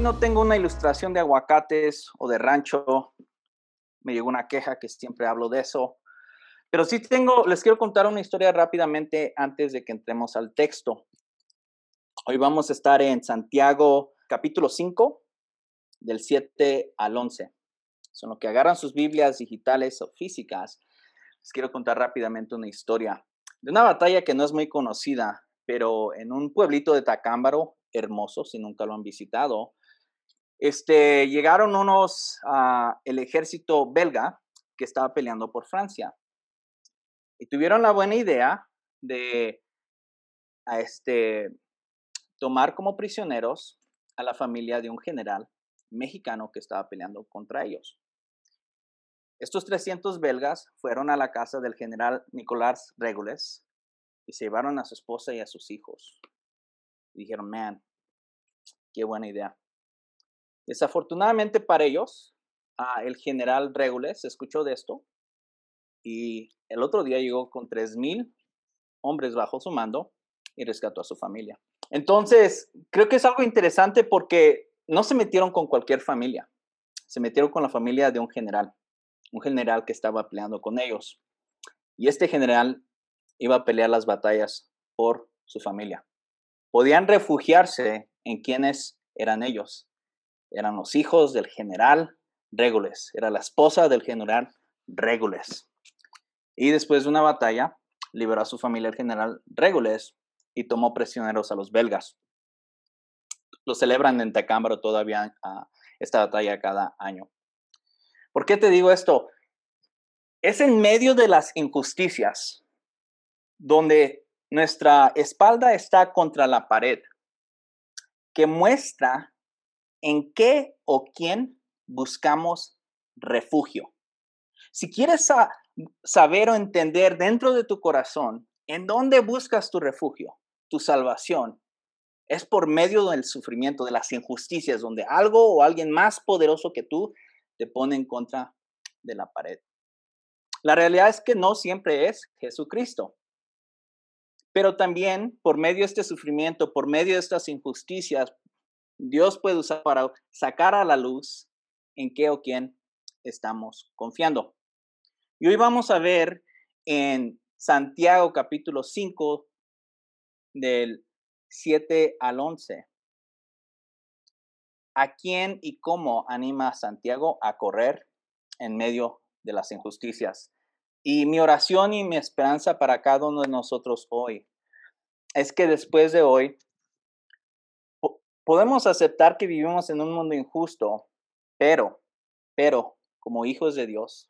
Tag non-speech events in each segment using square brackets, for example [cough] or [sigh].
No tengo una ilustración de aguacates o de rancho. Me llegó una queja que siempre hablo de eso. Pero sí tengo, les quiero contar una historia rápidamente antes de que entremos al texto. Hoy vamos a estar en Santiago capítulo 5, del 7 al 11. Son los que agarran sus Biblias digitales o físicas. Les quiero contar rápidamente una historia de una batalla que no es muy conocida, pero en un pueblito de Tacámbaro, hermoso, si nunca lo han visitado, este, llegaron unos, uh, el ejército belga que estaba peleando por Francia. Y tuvieron la buena idea de a este, tomar como prisioneros a la familia de un general mexicano que estaba peleando contra ellos. Estos 300 belgas fueron a la casa del general Nicolás Regules y se llevaron a su esposa y a sus hijos. Dijeron, man, qué buena idea. Desafortunadamente para ellos, el general Regules escuchó de esto y el otro día llegó con 3.000 hombres bajo su mando y rescató a su familia. Entonces, creo que es algo interesante porque no se metieron con cualquier familia, se metieron con la familia de un general un general que estaba peleando con ellos. Y este general iba a pelear las batallas por su familia. Podían refugiarse en quienes eran ellos. Eran los hijos del general Regules. Era la esposa del general Regules. Y después de una batalla, liberó a su familia el general Regules y tomó prisioneros a los belgas. Lo celebran en Tecámbaro todavía a esta batalla cada año. ¿Por qué te digo esto? Es en medio de las injusticias donde nuestra espalda está contra la pared, que muestra en qué o quién buscamos refugio. Si quieres saber o entender dentro de tu corazón en dónde buscas tu refugio, tu salvación, es por medio del sufrimiento, de las injusticias, donde algo o alguien más poderoso que tú te pone en contra de la pared. La realidad es que no siempre es Jesucristo. Pero también por medio de este sufrimiento, por medio de estas injusticias, Dios puede usar para sacar a la luz en qué o quién estamos confiando. Y hoy vamos a ver en Santiago capítulo 5 del 7 al 11 ¿A quién y cómo anima a Santiago a correr en medio de las injusticias? Y mi oración y mi esperanza para cada uno de nosotros hoy es que después de hoy podemos aceptar que vivimos en un mundo injusto, pero, pero, como hijos de Dios,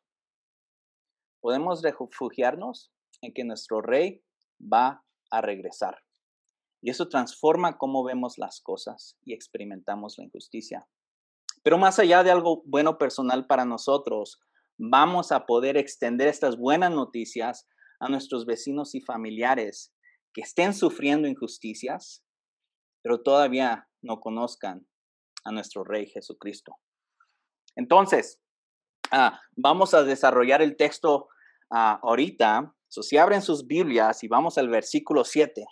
podemos refugiarnos en que nuestro rey va a regresar. Y eso transforma cómo vemos las cosas y experimentamos la injusticia. Pero más allá de algo bueno personal para nosotros, vamos a poder extender estas buenas noticias a nuestros vecinos y familiares que estén sufriendo injusticias, pero todavía no conozcan a nuestro Rey Jesucristo. Entonces, ah, vamos a desarrollar el texto ah, ahorita. si abren sus Biblias y vamos al versículo 7.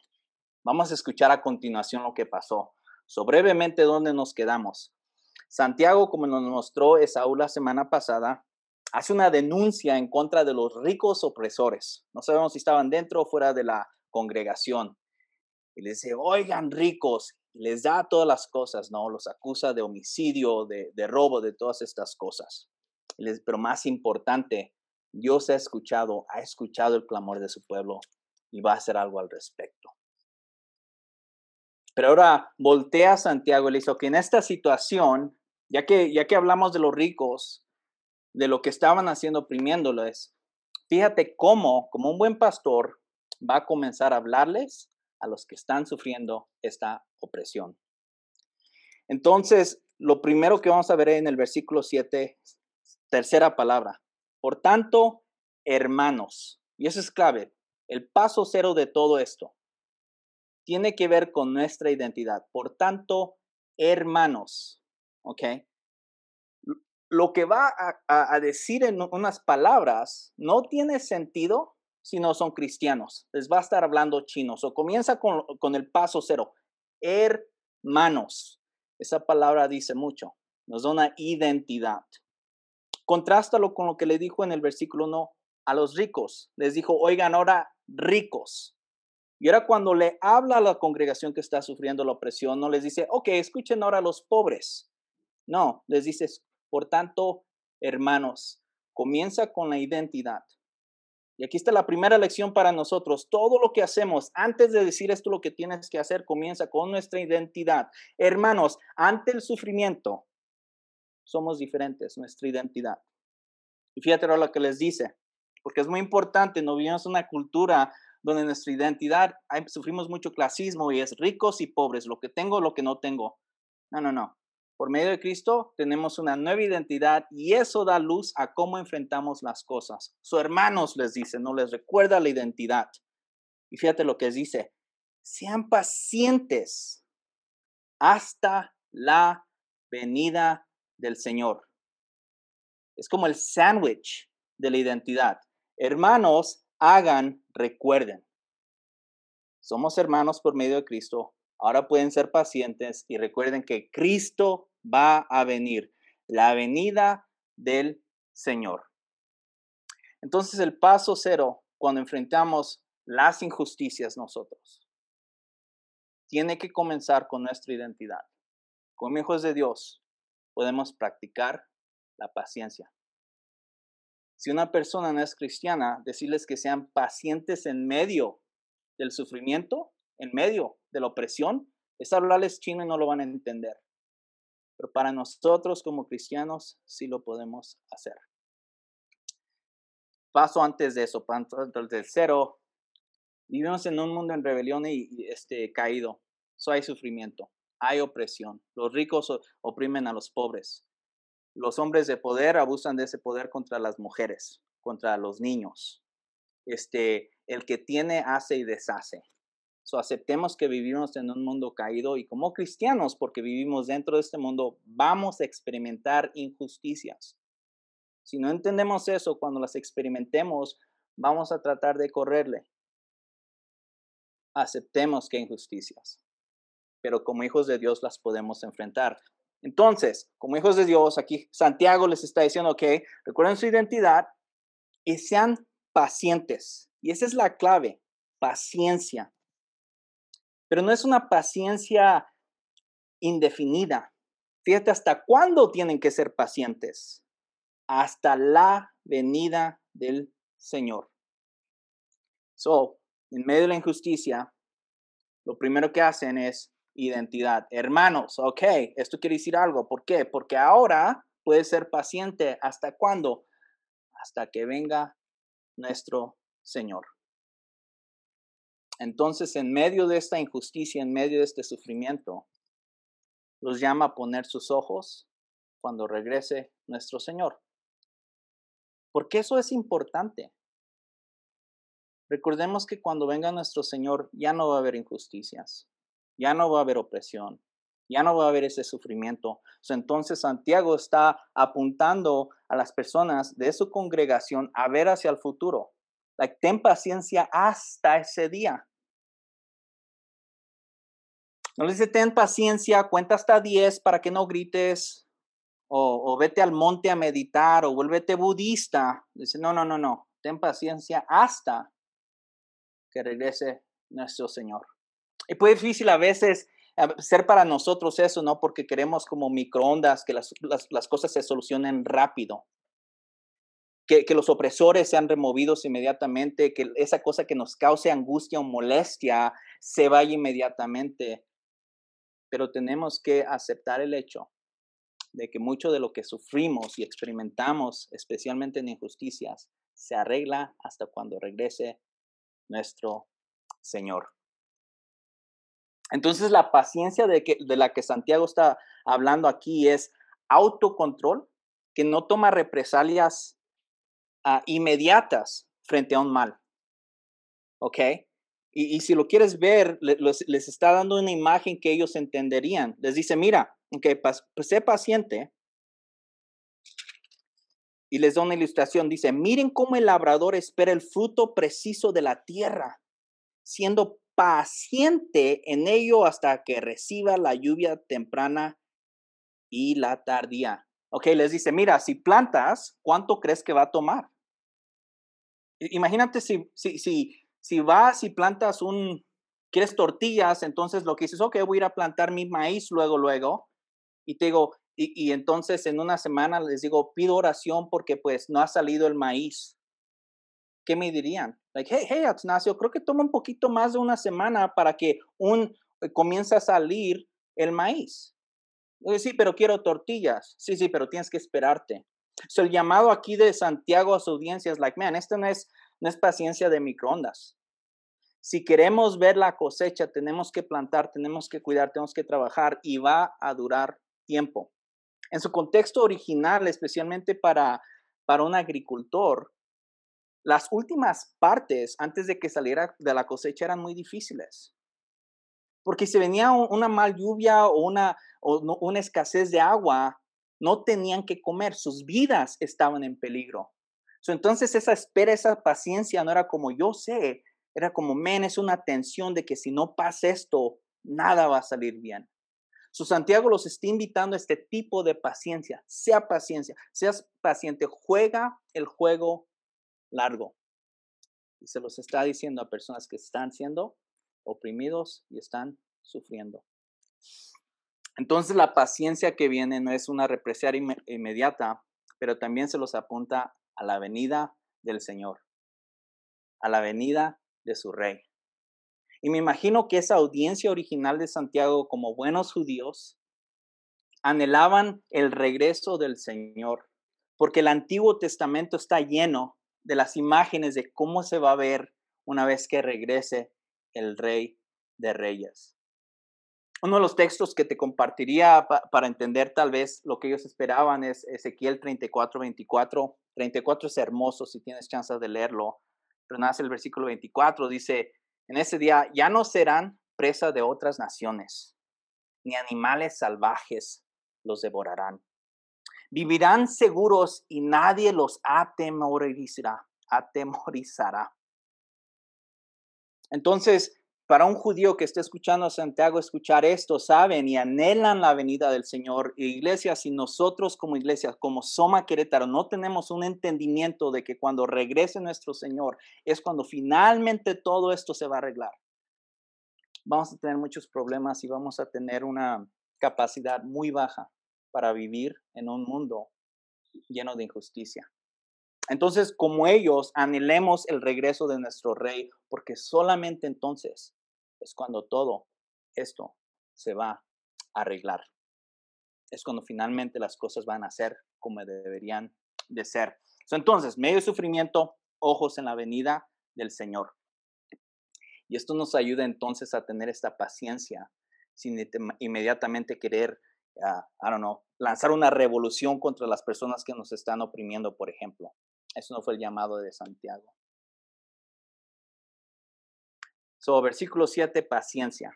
Vamos a escuchar a continuación lo que pasó. So, brevemente, ¿dónde nos quedamos? Santiago, como nos mostró Esaú la semana pasada, hace una denuncia en contra de los ricos opresores. No sabemos si estaban dentro o fuera de la congregación. Y les dice, oigan ricos, les da todas las cosas, ¿no? Los acusa de homicidio, de, robo, de todas estas cosas. pero más importante, Dios ha escuchado, ha escuchado el clamor de su pueblo y va a hacer algo al respecto. Pero ahora voltea a Santiago y le dice, que en esta situación, ya que, ya que hablamos de los ricos, de lo que estaban haciendo oprimiéndoles, fíjate cómo, como un buen pastor, va a comenzar a hablarles a los que están sufriendo esta opresión. Entonces, lo primero que vamos a ver en el versículo 7, tercera palabra. Por tanto, hermanos, y eso es clave, el paso cero de todo esto tiene que ver con nuestra identidad. Por tanto, hermanos, ¿ok? Lo que va a, decir en unas palabras no tiene sentido si no son cristianos. Les va a estar hablando chinos. O comienza con, con el paso cero. Hermanos. Esa palabra dice mucho, nos da una identidad. Contrástalo con lo que le dijo en el versículo 1 a los ricos. Les dijo, oigan ahora ricos. Y ahora cuando le habla a la congregación que está sufriendo la opresión, no les dice, ok, escuchen ahora a los pobres. No, les dice, por tanto, hermanos, comienza con la identidad. Y aquí está la primera lección para nosotros. Todo lo que hacemos, antes de decir esto lo que tienes que hacer, comienza con nuestra identidad. Hermanos, ante el sufrimiento, somos diferentes, nuestra identidad. Y fíjate ahora lo que les dice, porque es muy importante, no vivimos una cultura donde nuestra identidad, sufrimos mucho clasismo y es ricos y pobres, lo que tengo, lo que no tengo. No, no, no. Por medio de Cristo tenemos una nueva identidad y eso da luz a cómo enfrentamos las cosas. Sus hermanos les dice, no les recuerda la identidad. Y fíjate lo que dice, sean pacientes hasta la venida del Señor. Es como el sándwich de la identidad. Hermanos, hagan, recuerden. Somos hermanos por medio de Cristo. Ahora pueden ser pacientes y recuerden que Cristo va a venir, la venida del Señor. Entonces el paso cero, cuando enfrentamos las injusticias nosotros, tiene que comenzar con nuestra identidad. Como hijos de Dios, podemos practicar la paciencia. Si una persona no es cristiana, decirles que sean pacientes en medio del sufrimiento, en medio de la opresión, es hablarles chino y no lo van a entender. Pero para nosotros como cristianos sí lo podemos hacer. Paso antes de eso, antes del cero, vivimos en un mundo en rebelión y, este, caído. So hay sufrimiento, hay opresión. Los ricos oprimen a los pobres. Los hombres de poder abusan de ese poder contra las mujeres, contra los niños. Este, el que tiene hace y deshace aceptemos que vivimos en un mundo caído y como cristianos, porque vivimos dentro de este mundo, vamos a experimentar injusticias. Si no entendemos eso, cuando las experimentemos, vamos a tratar de correrle. Aceptemos que hay injusticias, pero como hijos de Dios las podemos enfrentar. Entonces, como hijos de Dios, aquí Santiago les está diciendo, ok, recuerden su identidad y sean pacientes. Y esa es la clave, paciencia. Pero no es una paciencia indefinida. Fíjate hasta cuándo tienen que ser pacientes. Hasta la venida del Señor. So, en medio de la injusticia, lo primero que hacen es identidad. Hermanos, ok, esto quiere decir algo. ¿Por qué? Porque ahora puede ser paciente. ¿Hasta cuándo? Hasta que venga nuestro Señor. Entonces, en medio de esta injusticia, en medio de este sufrimiento, los llama a poner sus ojos cuando regrese nuestro Señor. Porque eso es importante. Recordemos que cuando venga nuestro Señor ya no va a haber injusticias, ya no va a haber opresión, ya no va a haber ese sufrimiento. Entonces Santiago está apuntando a las personas de su congregación a ver hacia el futuro. Like, ten paciencia hasta ese día. No le dice, ten paciencia, cuenta hasta 10 para que no grites, o, vete al monte a meditar, o vuélvete budista. Dice, no, no, no, no, ten paciencia hasta que regrese nuestro Señor. Y puede difícil a veces ser para nosotros eso, ¿no? Porque queremos como microondas, que las, las, cosas se solucionen rápido. Que, que, los opresores sean removidos inmediatamente, que esa cosa que nos cause angustia o molestia se vaya inmediatamente pero tenemos que aceptar el hecho de que mucho de lo que sufrimos y experimentamos, especialmente en injusticias, se arregla hasta cuando regrese nuestro Señor. Entonces la paciencia de, que, de la que Santiago está hablando aquí es autocontrol, que no toma represalias ah, inmediatas frente a un mal. ¿Ok? Y, si lo quieres ver, les, está dando una imagen que ellos entenderían. Les dice, mira, okay, pues sé paciente. Y les da una ilustración. Dice, miren cómo el labrador espera el fruto preciso de la tierra, siendo paciente en ello hasta que reciba la lluvia temprana y la tardía. Ok, les dice, mira, si plantas, ¿cuánto crees que va a tomar? Imagínate si, si, si, si vas y plantas un, quieres tortillas, entonces lo que dices, ok, voy a ir a plantar mi maíz luego, luego, y te digo, y, entonces en una semana les digo, pido oración porque pues no ha salido el maíz. ¿Qué me dirían? Like, hey, hey, Ignacio, creo que toma un poquito más de una semana para que un eh, comience a salir el maíz. Sí, pero quiero tortillas. Sí, sí, pero tienes que esperarte. So, el llamado aquí de Santiago a su audiencia es like, man, esto no es, no es paciencia de microondas. Si queremos ver la cosecha, tenemos que plantar, tenemos que cuidar, tenemos que trabajar y va a durar tiempo. En su contexto original, especialmente para, para un agricultor, las últimas partes antes de que saliera de la cosecha eran muy difíciles. Porque si venía una mal lluvia o una, o una escasez de agua, no tenían que comer, sus vidas estaban en peligro. Entonces esa espera, esa paciencia no era como yo sé, era como, men, es una tensión de que si no pasa esto, nada va a salir bien. Su Santiago los está invitando a este tipo de paciencia. Sea paciencia, seas paciente, juega el juego largo. Y se los está diciendo a personas que están siendo oprimidos y están sufriendo. Entonces la paciencia que viene no es una represión inmediata, pero también se los apunta a la venida del Señor, a la venida de su rey. Y me imagino que esa audiencia original de Santiago, como buenos judíos, anhelaban el regreso del Señor, porque el Antiguo Testamento está lleno de las imágenes de cómo se va a ver una vez que regrese el Rey de Reyes. Uno de los textos que te compartiría para entender tal vez lo que ellos esperaban es Ezequiel 34, 24. 34 es hermoso si tienes chance de leerlo, pero nace el versículo 24, dice, en ese día ya no serán presa de otras naciones, ni animales salvajes los devorarán. Vivirán seguros y nadie los atemorizará. atemorizará. Entonces, para un judío que esté escuchando a Santiago escuchar esto, saben y anhelan la venida del Señor. iglesia, si nosotros como iglesia, como Soma Querétaro, no tenemos un entendimiento de que cuando regrese nuestro Señor es cuando finalmente todo esto se va a arreglar, vamos a tener muchos problemas y vamos a tener una capacidad muy baja para vivir en un mundo lleno de injusticia. Entonces, como ellos, anhelemos el regreso de nuestro rey, porque solamente entonces es cuando todo esto se va a arreglar. Es cuando finalmente las cosas van a ser como deberían de ser. Entonces, medio sufrimiento, ojos en la venida del Señor. Y esto nos ayuda entonces a tener esta paciencia sin inmediatamente querer, uh, I lanzar una revolución contra las personas que nos están oprimiendo, por ejemplo. Eso no fue el llamado de Santiago. Versículo 7, paciencia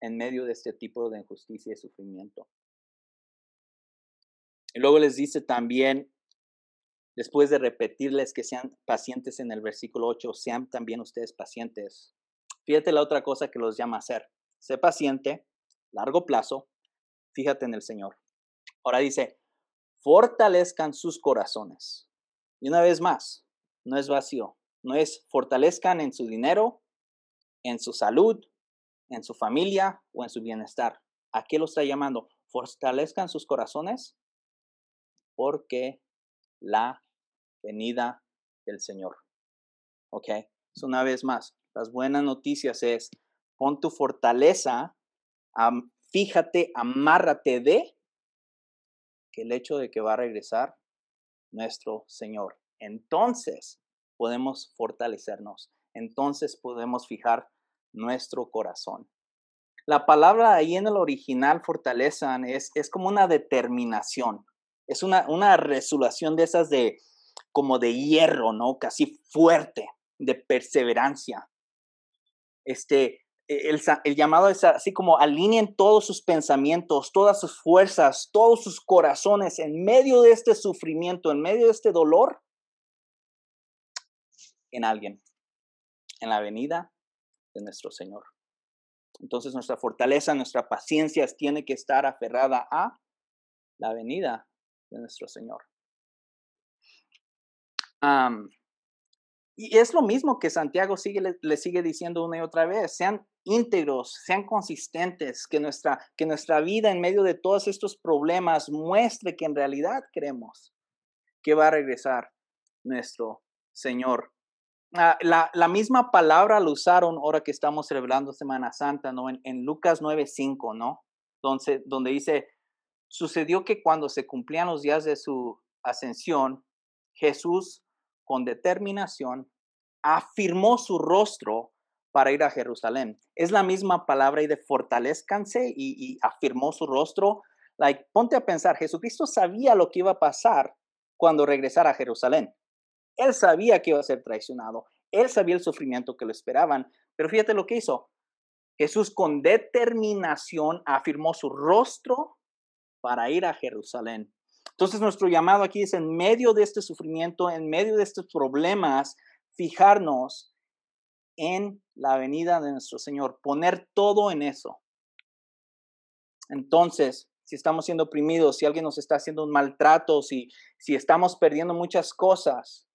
en medio de este tipo de injusticia y sufrimiento. Y luego les dice también, después de repetirles que sean pacientes en el versículo 8, sean también ustedes pacientes. Fíjate la otra cosa que los llama a hacer. Sé paciente, largo plazo, fíjate en el Señor. Ahora dice, fortalezcan sus corazones. Y una vez más, no es vacío, no es fortalezcan en su dinero, en su salud, en su familia o en su bienestar. ¿A qué lo está llamando? Fortalezcan sus corazones porque la venida del Señor. ¿Ok? una vez más, las buenas noticias es, pon tu fortaleza, fíjate, amárrate de que el hecho de que va a regresar nuestro Señor. Entonces podemos fortalecernos. Entonces podemos fijar nuestro corazón. La palabra ahí en el original fortalezan es, es como una determinación, es una, una resolución de esas de como de hierro, ¿no? Casi fuerte, de perseverancia. Este, e, el, el, llamado es así como alineen todos sus pensamientos, todas sus fuerzas, todos sus corazones en medio de este sufrimiento, en medio de este dolor, en alguien, en la venida de nuestro Señor. Entonces nuestra fortaleza, nuestra paciencia tiene que estar aferrada a la venida de nuestro Señor. y es lo mismo que Santiago sigue, le, sigue diciendo una y otra vez, sean íntegros, sean consistentes, que nuestra, que nuestra vida en medio de todos estos problemas muestre que en realidad creemos que va a regresar nuestro Señor. Ah, la, la, misma palabra lo usaron ahora que estamos celebrando Semana Santa, ¿no? En, en Lucas 9:5, ¿no? Donde, donde dice, sucedió que cuando se cumplían los días de su ascensión, Jesús con determinación afirmó su rostro para ir a Jerusalén. Es la misma palabra y de fortalezcanse y, y afirmó su rostro. Like, ponte a pensar, Jesucristo sabía lo que iba a pasar cuando regresara a Jerusalén. Él sabía que iba a ser traicionado. Él sabía el sufrimiento que lo esperaban. Pero fíjate lo que hizo. Jesús con determinación afirmó su rostro para ir a Jerusalén. Entonces nuestro llamado aquí es en medio de este sufrimiento, en medio de estos problemas, fijarnos en la venida de nuestro Señor, poner todo en eso. Entonces, si estamos siendo oprimidos, si alguien nos está haciendo un maltrato, si, si estamos perdiendo muchas cosas,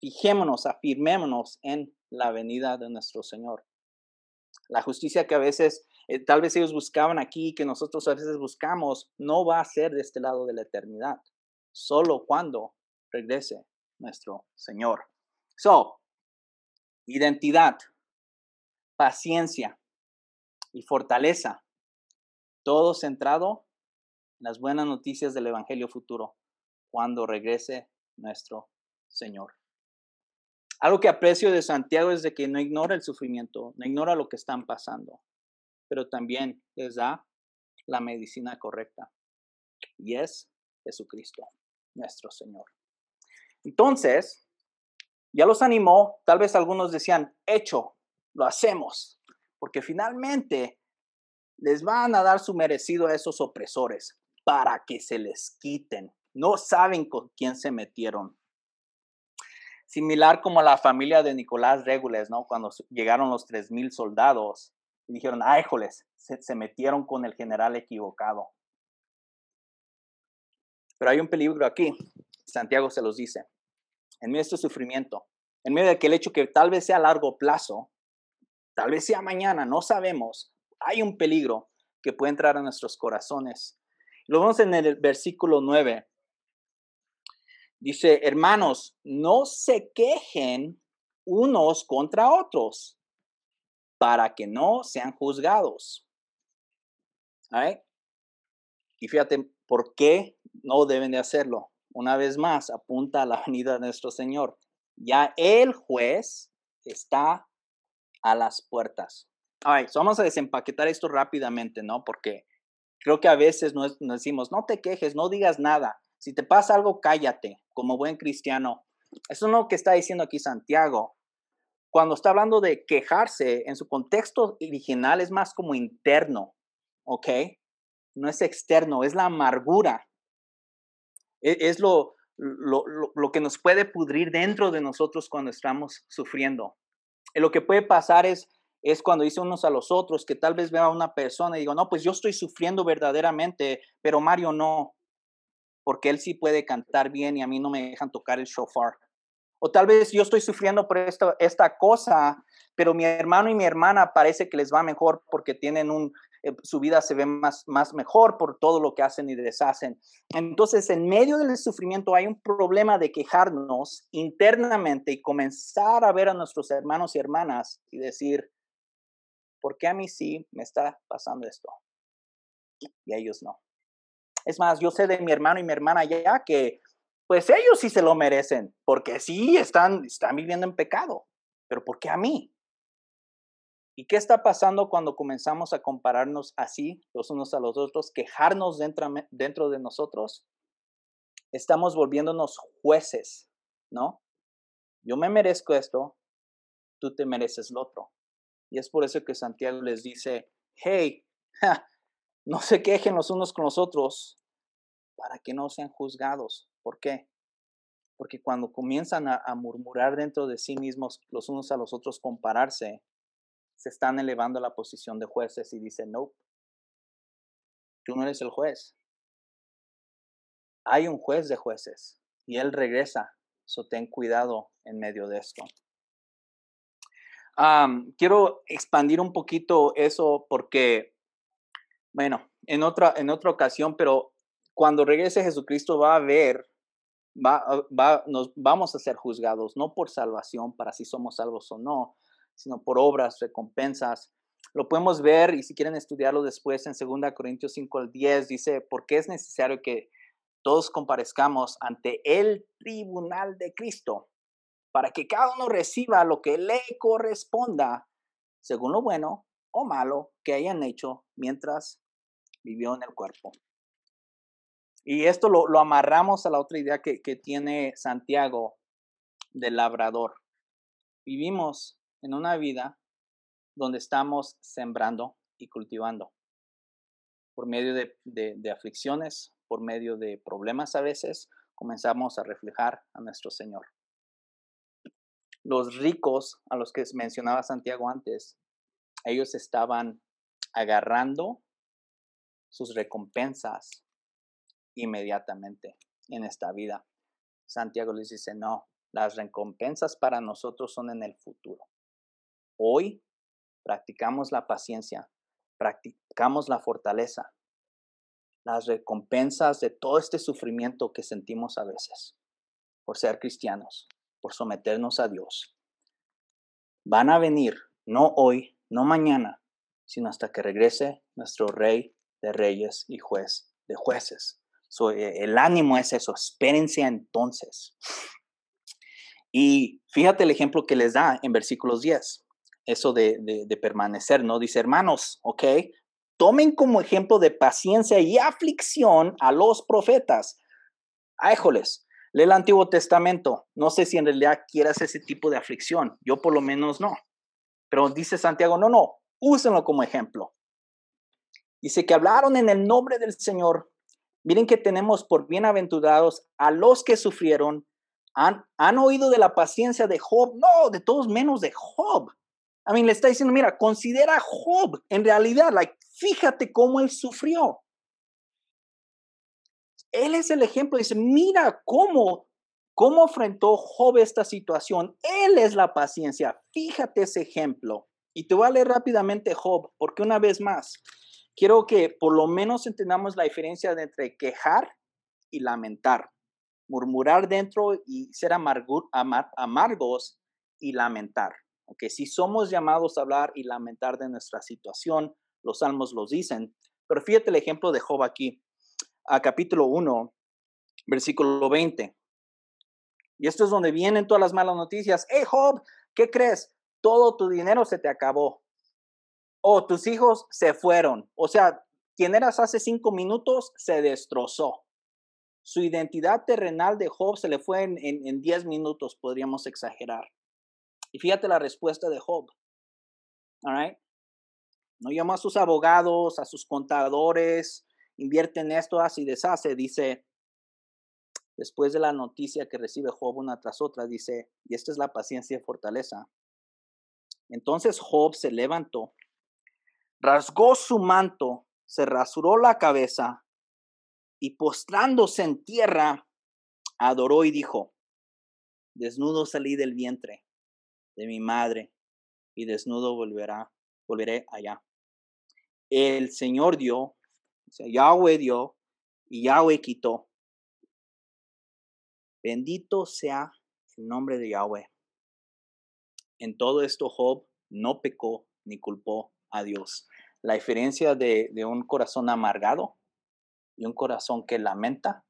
fijémonos, afirmémonos en la venida de nuestro Señor. La justicia que a veces, eh, tal vez ellos buscaban aquí, que nosotros a veces buscamos, no va a ser de este lado de la eternidad, solo cuando regrese nuestro Señor. So, identidad, paciencia y fortaleza, todo centrado en las buenas noticias del Evangelio futuro, cuando regrese nuestro Señor. Algo que aprecio de Santiago es de que no ignora el sufrimiento, no ignora lo que están pasando, pero también les da la medicina correcta. Y es Jesucristo, nuestro Señor. Entonces, ya los animó, tal vez algunos decían, hecho, lo hacemos, porque finalmente les van a dar su merecido a esos opresores para que se les quiten. No saben con quién se metieron similar como la familia de Nicolás Regules, ¿no? Cuando llegaron los 3.000 soldados y dijeron, ay, joles, se, se metieron con el general equivocado. Pero hay un peligro aquí, Santiago se los dice, en medio de este sufrimiento, en medio de aquel hecho que tal vez sea a largo plazo, tal vez sea mañana, no sabemos, hay un peligro que puede entrar a nuestros corazones. Lo vemos en el versículo 9. Dice, hermanos, no se quejen unos contra otros para que no sean juzgados. Y fíjate, ¿por qué no deben de hacerlo? Una vez más, apunta a la [laughs] venida de nuestro Señor. Ya el juez está a las puertas. vamos a desempaquetar esto rápidamente, ¿no? Porque creo que a veces nos decimos, no te quejes, no digas nada. Si te pasa algo, cállate, como buen cristiano. Eso es lo que está diciendo aquí Santiago. Cuando está hablando de quejarse, en su contexto original es más como interno, ¿ok? No es externo, es la amargura. E, es, lo, lo, lo, que nos puede pudrir dentro de nosotros cuando estamos sufriendo. Lo que puede pasar es, es cuando dice unos a los otros que tal vez vea a una persona y digo, no, pues yo estoy sufriendo verdaderamente, pero Mario no porque él sí puede cantar bien y a mí no me dejan tocar el shofar. O tal vez yo estoy sufriendo por esta, esta cosa, pero mi hermano y mi hermana parece que les va mejor porque tienen un, eh, su vida se ve más, más mejor por todo lo que hacen y deshacen. Entonces, en medio del sufrimiento hay un problema de quejarnos internamente y comenzar a ver a nuestros hermanos y hermanas y decir, ¿por qué a mí sí me está pasando esto? Y a ellos no. Es más, yo sé de mi hermano y mi hermana ya que, pues ellos sí se lo merecen, porque sí están, están viviendo en pecado. Pero ¿por qué a mí? ¿Y qué está pasando cuando comenzamos a compararnos así los unos a los otros, quejarnos dentro, dentro de nosotros? Estamos volviéndonos jueces, ¿no? Yo me merezco esto, tú te mereces lo otro. Y es por eso que Santiago les dice, hey, no se quejen los unos con los otros, para que no sean juzgados. ¿Por qué? Porque cuando comienzan a, murmurar dentro de sí mismos los unos a los otros, compararse, se están elevando a la posición de jueces y dicen, no, tú no eres el juez, hay un juez de jueces y él regresa. So ten cuidado en medio de esto. quiero expandir un poquito eso porque, bueno, en otra, en otra ocasión, pero cuando regrese Jesucristo va a ver, va, va, nos vamos a ser juzgados, no por salvación, para si somos salvos o no, sino por obras, recompensas. Lo podemos ver y si quieren estudiarlo después en 2 Corintios 5 al 10, dice, porque es necesario que todos comparezcamos ante el tribunal de Cristo, para que cada uno reciba lo que le corresponda, según lo bueno o malo que hayan hecho mientras vivió en el cuerpo. Y esto lo, amarramos a la otra idea que, que tiene Santiago del labrador. Vivimos en una vida donde estamos sembrando y cultivando por medio de, aflicciones, por medio de problemas a veces, comenzamos a reflejar a nuestro Señor. Los ricos a los que mencionaba Santiago antes, ellos estaban agarrando sus recompensas inmediatamente en esta vida. Santiago les dice, no, las recompensas para nosotros son en el futuro. Hoy practicamos la paciencia, practicamos la fortaleza, las recompensas de todo este sufrimiento que sentimos a veces por ser cristianos, por someternos a Dios. Van a venir, no hoy, no mañana, sino hasta que regrese nuestro Rey de Reyes y Juez de Jueces. E, el ánimo es eso, espérense entonces. Y fíjate el ejemplo que les da en versículos 10 eso de, permanecer, ¿no? Dice, hermanos, ¿ok? Tomen como ejemplo de paciencia y aflicción a los profetas. Éjoles, lee el Antiguo Testamento. No sé si en realidad quieras ese tipo de aflicción. Yo por lo menos no. Pero dice Santiago, no, no, úsenlo como ejemplo. Dice que hablaron en el nombre del Señor. Miren que tenemos por bienaventurados a los que sufrieron. Han, han oído de la paciencia de Job. No, de todos menos de Job. I mean, le está diciendo, mira, considera a Job en realidad, like, fíjate cómo él sufrió. Él es el ejemplo, dice, mira cómo, cómo enfrentó Job esta situación. Él es la paciencia. Fíjate ese ejemplo. Y te voy a leer rápidamente Job, porque una vez más, quiero que por lo menos entendamos la diferencia entre quejar y lamentar. Murmurar dentro y ser amargos y lamentar. Aunque si somos llamados a hablar y lamentar de nuestra situación, los salmos los dicen. Pero fíjate el ejemplo de Job aquí, a capítulo 1, versículo 20. Y esto es donde vienen todas las malas noticias. Hey Job, ¿qué crees? Todo tu dinero se te acabó. O tus hijos se fueron. O sea, quien eras hace cinco minutos se destrozó. Su identidad terrenal de Job se le fue en, diez minutos, podríamos exagerar. Y fíjate la respuesta de Job. All No llama a sus abogados, a sus contadores, invierte en esto, así deshace. Dice, después de la noticia que recibe Job una tras otra, dice, y esta es la paciencia y fortaleza. Entonces Job se levantó, rasgó su manto, se rasuró la cabeza y postrándose en tierra, adoró y dijo, desnudo salí del vientre de mi madre, y desnudo volverá, volveré allá. El Señor dio, Yahweh dio, y Yahweh quitó. Bendito sea el nombre de Yahweh. En todo esto Job no pecó ni culpó a Dios. La diferencia de, un corazón amargado y un corazón que lamenta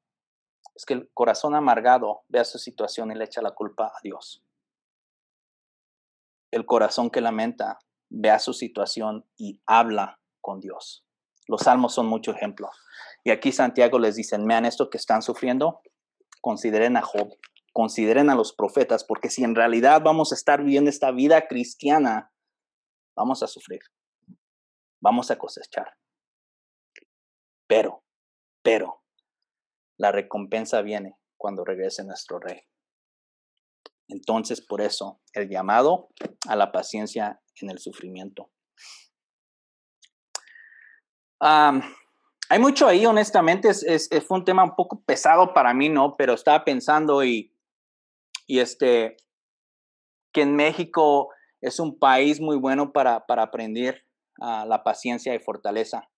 es que el corazón amargado ve a su situación y le echa la culpa a Dios el corazón que lamenta vea su situación y habla con Dios. Los salmos son mucho ejemplo. Y aquí Santiago les dice, vean esto que están sufriendo, consideren a Job, consideren a los profetas, porque si en realidad vamos a estar viviendo esta vida cristiana, vamos a sufrir, vamos a cosechar. Pero, pero, la recompensa viene cuando regrese nuestro rey. Entonces, por eso, el llamado a la paciencia en el sufrimiento. Hay mucho ahí, honestamente, es, fue un tema un poco pesado para mí, ¿no? Pero estaba pensando y, y este, que en México es un país muy bueno para, para aprender uh, la paciencia y fortaleza,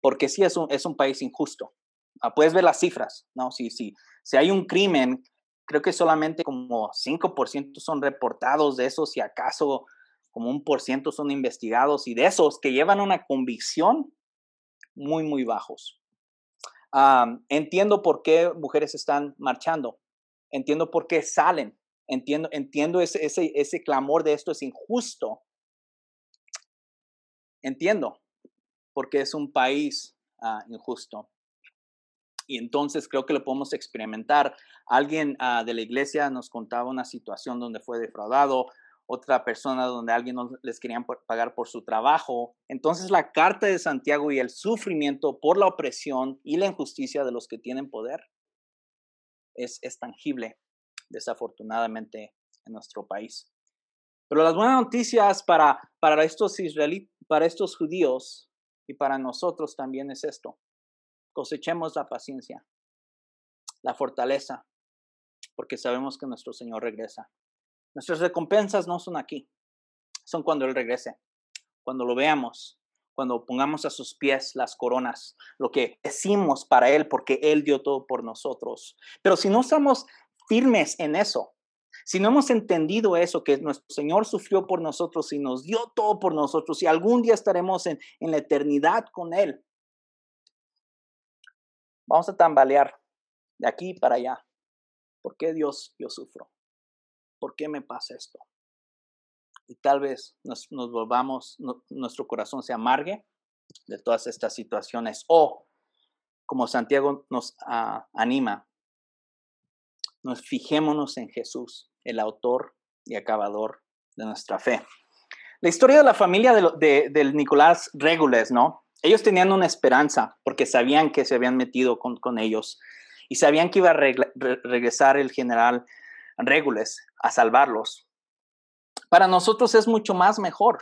porque sí es un, es un país injusto. Uh, puedes ver las cifras, ¿no? Si, si, si hay un crimen, creo que solamente como 5% son reportados de esos, si acaso como un por ciento son investigados, y de esos que llevan una convicción, muy, muy bajos. entiendo por qué mujeres están marchando, entiendo por qué salen, entiendo, entiendo ese, ese, ese clamor de esto es injusto. Entiendo, porque es un país ah, injusto. Y entonces creo que lo podemos experimentar. Alguien ah, de la iglesia nos contaba una situación donde fue defraudado, otra persona donde alguien no les querían pagar por su trabajo. Entonces la carta de Santiago y el sufrimiento por la opresión y la injusticia de los que tienen poder es, tangible, desafortunadamente, en nuestro país. Pero las buenas noticias para, para estos israelitas, para estos judíos y para nosotros también es esto. Cosechemos la paciencia, la fortaleza, porque sabemos que nuestro Señor regresa. Nuestras recompensas no son aquí, son cuando Él regrese, cuando lo veamos, cuando pongamos a sus pies las coronas, lo que decimos para Él, porque Él dio todo por nosotros. Pero si no estamos firmes en eso, si no hemos entendido eso, que nuestro Señor sufrió por nosotros y nos dio todo por nosotros y algún día estaremos en, en la eternidad con Él, vamos a tambalear de aquí para allá. ¿Por qué Dios yo sufro? ¿Por qué me pasa esto? Y tal vez nos, volvamos, nuestro corazón se amargue de todas estas situaciones. O, como Santiago nos ah, anima, nos fijémonos en Jesús, el autor y acabador de nuestra fe. La historia de la familia de, del Nicolás Regules, ¿no? Ellos tenían una esperanza porque sabían que se habían metido con ellos y sabían que iba a regresar el general Regules a salvarlos. Para nosotros es mucho más mejor.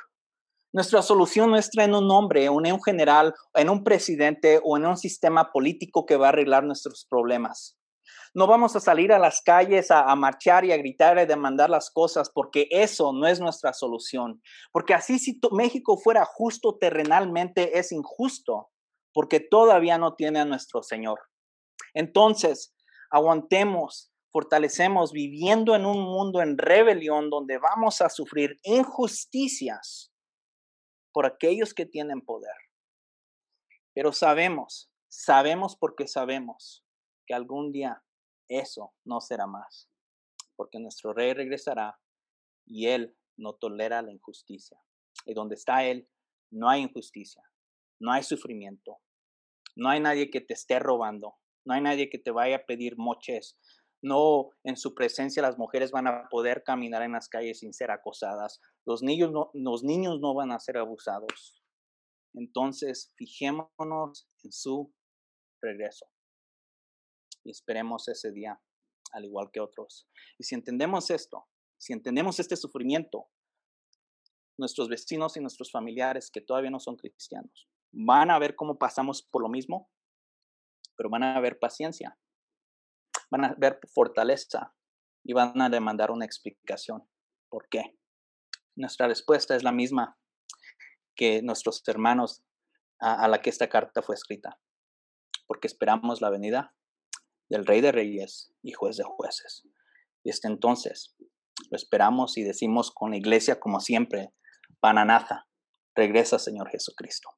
Nuestra solución no está en un hombre, en un general, en un presidente o en un sistema político que va a arreglar nuestros problemas. No vamos a salir a las calles a, marchar y a gritar y a demandar las cosas porque eso no es nuestra solución. Porque así si México fuera justo terrenalmente es injusto porque todavía no tiene a nuestro Señor. Entonces, aguantemos, fortalecemos viviendo en un mundo en rebelión donde vamos a sufrir injusticias por aquellos que tienen poder. Pero sabemos, sabemos porque sabemos que algún día eso no será más, porque nuestro rey regresará y él no tolera la injusticia. Y donde está él, no hay injusticia, no hay sufrimiento, no hay nadie que te esté robando, no hay nadie que te vaya a pedir moches no en su presencia las mujeres van a poder caminar en las calles sin ser acosadas, los niños no, los niños no van a ser abusados. Entonces, fijémonos en su regreso y esperemos ese día, al igual que otros. Y si entendemos esto, si entendemos este sufrimiento, nuestros vecinos y nuestros familiares que todavía no son cristianos van a ver cómo pasamos por lo mismo, pero van a ver paciencia, van a ver fortaleza y van a demandar una explicación. ¿Por qué? Nuestra respuesta es la misma que nuestros hermanos a, la que esta carta fue escrita, porque esperamos la venida del Rey de Reyes y Juez de Jueces. Y hasta entonces lo esperamos y decimos con la iglesia como siempre, Pananaza, regresa Señor Jesucristo.